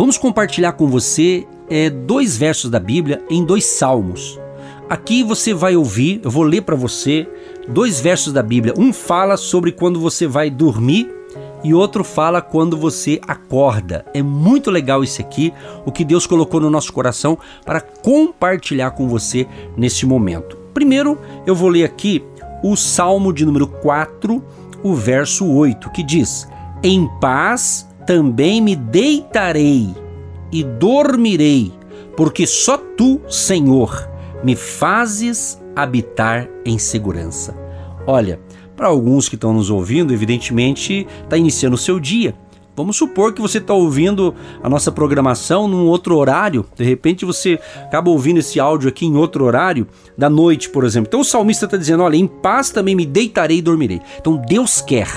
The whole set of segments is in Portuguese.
Vamos compartilhar com você é, dois versos da Bíblia em dois salmos. Aqui você vai ouvir, eu vou ler para você dois versos da Bíblia. Um fala sobre quando você vai dormir e outro fala quando você acorda. É muito legal isso aqui, o que Deus colocou no nosso coração para compartilhar com você nesse momento. Primeiro, eu vou ler aqui o Salmo de número 4, o verso 8, que diz: Em paz também me deitarei e dormirei, porque só tu, Senhor, me fazes habitar em segurança. Olha, para alguns que estão nos ouvindo, evidentemente está iniciando o seu dia. Vamos supor que você está ouvindo a nossa programação num outro horário, de repente você acaba ouvindo esse áudio aqui em outro horário, da noite, por exemplo. Então o salmista está dizendo: Olha, em paz também me deitarei e dormirei. Então Deus quer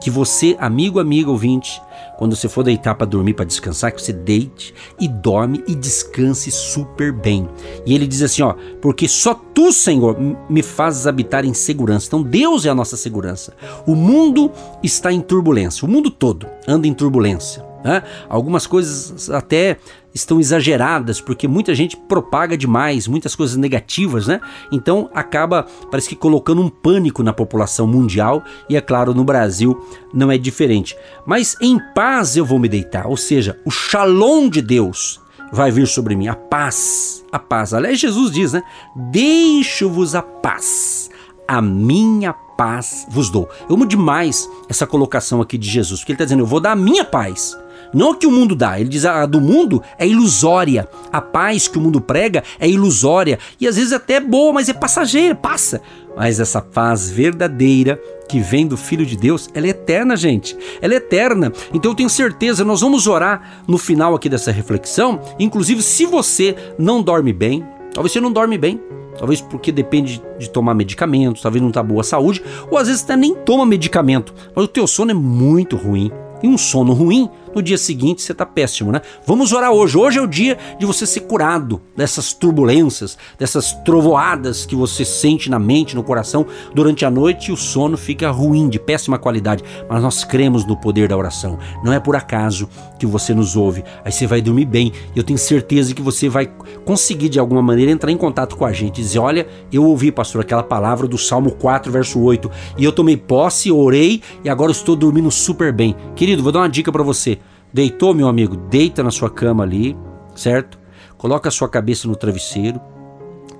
que você, amigo, amiga, ouvinte, quando você for deitar para dormir, para descansar, que você deite e dorme e descanse super bem. E ele diz assim, ó, porque só tu, Senhor, me fazes habitar em segurança. Então Deus é a nossa segurança. O mundo está em turbulência, o mundo todo anda em turbulência. Né? Algumas coisas até estão exageradas, porque muita gente propaga demais, muitas coisas negativas, né? Então acaba, parece que colocando um pânico na população mundial e é claro, no Brasil não é diferente. Mas em paz eu vou me deitar, ou seja, o shalom de Deus vai vir sobre mim, a paz, a paz. Aliás, Jesus diz, né? Deixo-vos a paz, a minha paz vos dou. Eu amo demais essa colocação aqui de Jesus, porque ele está dizendo, eu vou dar a minha paz. Não a que o mundo dá, ele diz a do mundo é ilusória. A paz que o mundo prega é ilusória e às vezes até é boa, mas é passageira, passa. Mas essa paz verdadeira que vem do Filho de Deus, ela é eterna, gente. Ela é eterna. Então eu tenho certeza, nós vamos orar no final aqui dessa reflexão. Inclusive, se você não dorme bem, talvez você não dorme bem, Talvez porque depende de tomar medicamentos, talvez não tá boa saúde, ou às vezes até nem toma medicamento, mas o teu sono é muito ruim. E um sono ruim no dia seguinte você está péssimo, né? Vamos orar hoje. Hoje é o dia de você ser curado dessas turbulências, dessas trovoadas que você sente na mente, no coração durante a noite e o sono fica ruim, de péssima qualidade. Mas nós cremos no poder da oração. Não é por acaso que você nos ouve. Aí você vai dormir bem. E eu tenho certeza que você vai conseguir de alguma maneira entrar em contato com a gente e dizer: Olha, eu ouvi, pastor, aquela palavra do Salmo 4, verso 8, e eu tomei posse, orei e agora estou dormindo super bem. Querido, vou dar uma dica para você. Deitou, meu amigo? Deita na sua cama ali, certo? Coloca a sua cabeça no travesseiro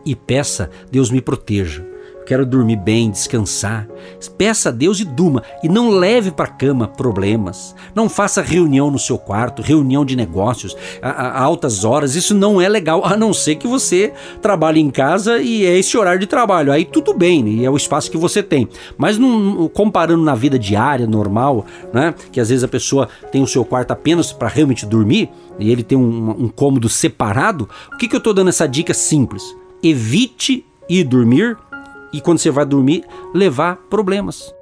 e peça, Deus me proteja quero dormir bem, descansar. Peça a Deus e durma. E não leve para cama problemas. Não faça reunião no seu quarto, reunião de negócios a, a, altas horas. Isso não é legal, a não ser que você trabalhe em casa e é esse horário de trabalho. Aí tudo bem, né? e é o espaço que você tem. Mas comparando na vida diária, normal, né? que às vezes a pessoa tem o seu quarto apenas para realmente dormir, e ele tem um, um cômodo separado, o que, que eu estou dando essa dica simples? Evite ir dormir e quando você vai dormir, levar problemas.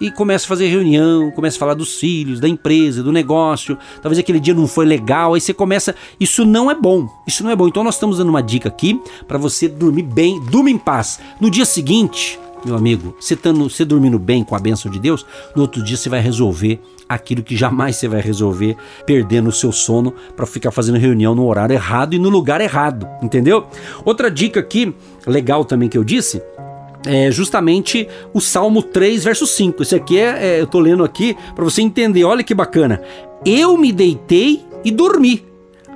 E começa a fazer reunião, começa a falar dos filhos, da empresa, do negócio. Talvez aquele dia não foi legal, aí você começa. Isso não é bom. Isso não é bom. Então nós estamos dando uma dica aqui para você dormir bem, durma em paz. No dia seguinte, meu amigo, você, tando, você dormindo bem com a bênção de Deus, no outro dia você vai resolver aquilo que jamais você vai resolver perdendo o seu sono para ficar fazendo reunião no horário errado e no lugar errado, entendeu? Outra dica aqui, legal também que eu disse, é justamente o Salmo 3, verso 5. Esse aqui é, é eu tô lendo aqui para você entender. Olha que bacana. Eu me deitei e dormi.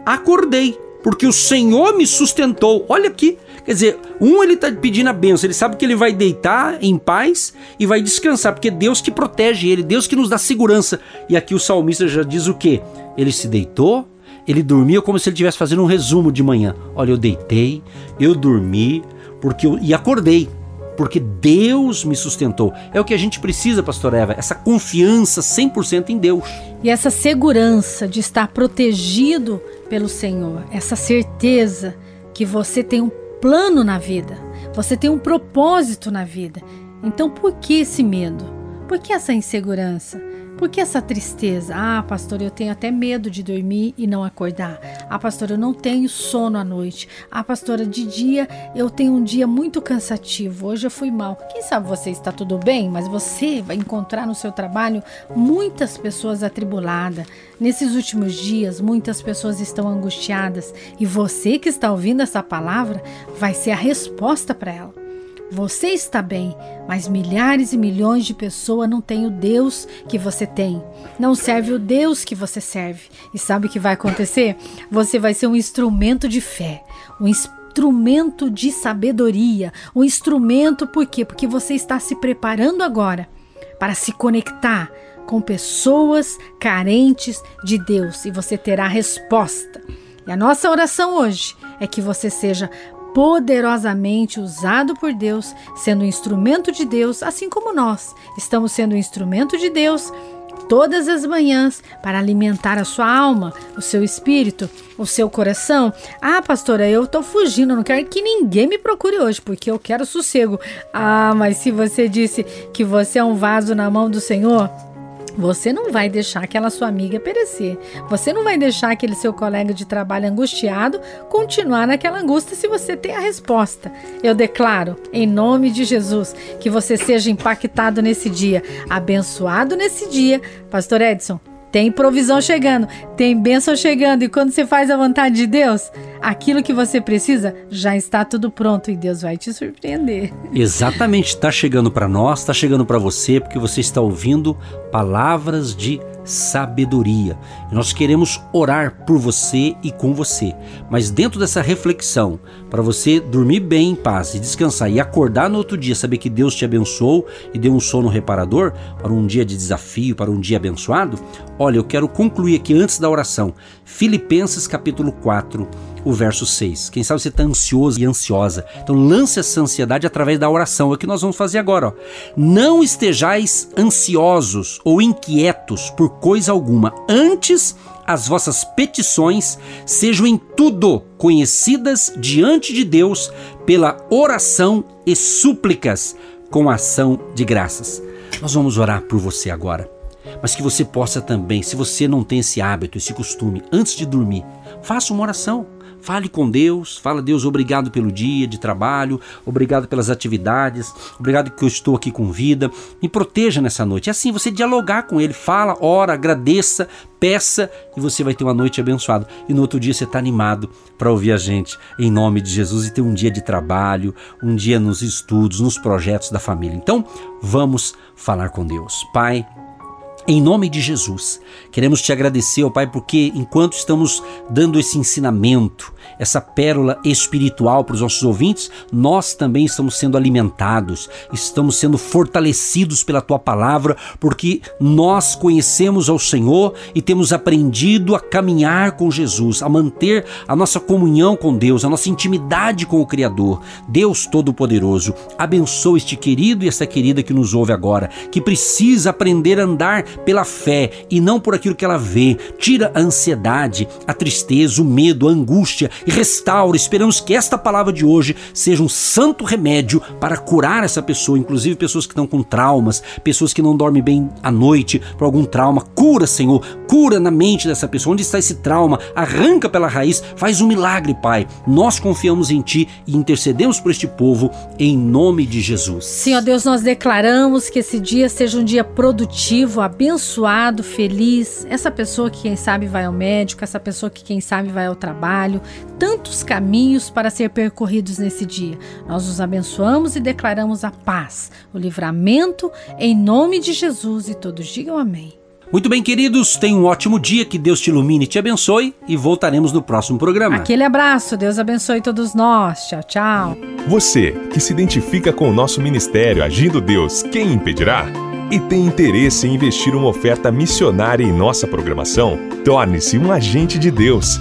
Acordei, porque o Senhor me sustentou. Olha aqui. Quer dizer, um ele está pedindo a benção, ele sabe que ele vai deitar em paz e vai descansar, porque é Deus que protege ele, Deus que nos dá segurança. E aqui o salmista já diz o quê? Ele se deitou, ele dormiu como se ele estivesse fazendo um resumo de manhã. Olha, eu deitei, eu dormi, porque eu, e acordei porque Deus me sustentou. É o que a gente precisa, pastor Eva, essa confiança 100% em Deus. E essa segurança de estar protegido pelo Senhor, essa certeza que você tem um plano na vida, você tem um propósito na vida. Então, por que esse medo? Por que essa insegurança? Por que essa tristeza? Ah, pastor, eu tenho até medo de dormir e não acordar. Ah, pastor, eu não tenho sono à noite. Ah, pastora, de dia eu tenho um dia muito cansativo. Hoje eu fui mal. Quem sabe você está tudo bem, mas você vai encontrar no seu trabalho muitas pessoas atribuladas. Nesses últimos dias, muitas pessoas estão angustiadas e você que está ouvindo essa palavra vai ser a resposta para ela. Você está bem, mas milhares e milhões de pessoas não têm o Deus que você tem. Não serve o Deus que você serve. E sabe o que vai acontecer? Você vai ser um instrumento de fé, um instrumento de sabedoria, um instrumento por quê? Porque você está se preparando agora para se conectar com pessoas carentes de Deus e você terá resposta. E a nossa oração hoje é que você seja poderosamente usado por Deus, sendo instrumento de Deus, assim como nós estamos sendo instrumento de Deus todas as manhãs para alimentar a sua alma, o seu espírito, o seu coração. Ah, pastora, eu estou fugindo, não quero que ninguém me procure hoje, porque eu quero sossego. Ah, mas se você disse que você é um vaso na mão do Senhor, você não vai deixar aquela sua amiga perecer. Você não vai deixar aquele seu colega de trabalho angustiado continuar naquela angústia se você tem a resposta. Eu declaro, em nome de Jesus, que você seja impactado nesse dia, abençoado nesse dia. Pastor Edson, tem provisão chegando, tem bênção chegando, e quando você faz a vontade de Deus, aquilo que você precisa já está tudo pronto e Deus vai te surpreender. Exatamente, está chegando para nós, está chegando para você, porque você está ouvindo palavras de sabedoria. Nós queremos orar por você e com você, mas dentro dessa reflexão, para você dormir bem em paz e descansar e acordar no outro dia, saber que Deus te abençoou e deu um sono reparador para um dia de desafio, para um dia abençoado. Olha, eu quero concluir aqui antes da oração. Filipenses capítulo 4, o verso 6. Quem sabe você está ansioso e ansiosa. Então lance essa ansiedade através da oração. É o que nós vamos fazer agora. Ó. Não estejais ansiosos ou inquietos por coisa alguma. Antes, as vossas petições sejam em tudo conhecidas diante de Deus pela oração e súplicas com ação de graças. Nós vamos orar por você agora. Mas que você possa também, se você não tem esse hábito, esse costume, antes de dormir, faça uma oração Fale com Deus, fala Deus, obrigado pelo dia de trabalho, obrigado pelas atividades, obrigado que eu estou aqui com vida. Me proteja nessa noite. É assim, você dialogar com Ele, fala, ora, agradeça, peça e você vai ter uma noite abençoada. E no outro dia você está animado para ouvir a gente em nome de Jesus e ter um dia de trabalho, um dia nos estudos, nos projetos da família. Então, vamos falar com Deus. Pai, em nome de Jesus, queremos te agradecer, ó Pai, porque enquanto estamos dando esse ensinamento, essa pérola espiritual para os nossos ouvintes, nós também estamos sendo alimentados, estamos sendo fortalecidos pela tua palavra, porque nós conhecemos ao Senhor e temos aprendido a caminhar com Jesus, a manter a nossa comunhão com Deus, a nossa intimidade com o Criador. Deus Todo-Poderoso, abençoa este querido e esta querida que nos ouve agora, que precisa aprender a andar pela fé e não por aquilo que ela vê. Tira a ansiedade, a tristeza, o medo, a angústia e restaura. Esperamos que esta palavra de hoje seja um santo remédio para curar essa pessoa, inclusive pessoas que estão com traumas, pessoas que não dormem bem à noite por algum trauma. Cura, Senhor, cura na mente dessa pessoa. Onde está esse trauma? Arranca pela raiz, faz um milagre, Pai. Nós confiamos em Ti e intercedemos por este povo em nome de Jesus. Ó Deus, nós declaramos que esse dia seja um dia produtivo, abençoado, feliz, essa pessoa que quem sabe vai ao médico, essa pessoa que quem sabe vai ao trabalho, tantos caminhos para ser percorridos nesse dia. Nós os abençoamos e declaramos a paz, o livramento em nome de Jesus e todos digam amém. Muito bem, queridos, tenham um ótimo dia, que Deus te ilumine e te abençoe e voltaremos no próximo programa. Aquele abraço, Deus abençoe todos nós. Tchau, tchau. Você que se identifica com o nosso ministério Agindo Deus, quem impedirá? e tem interesse em investir uma oferta missionária em nossa programação, torne-se um agente de Deus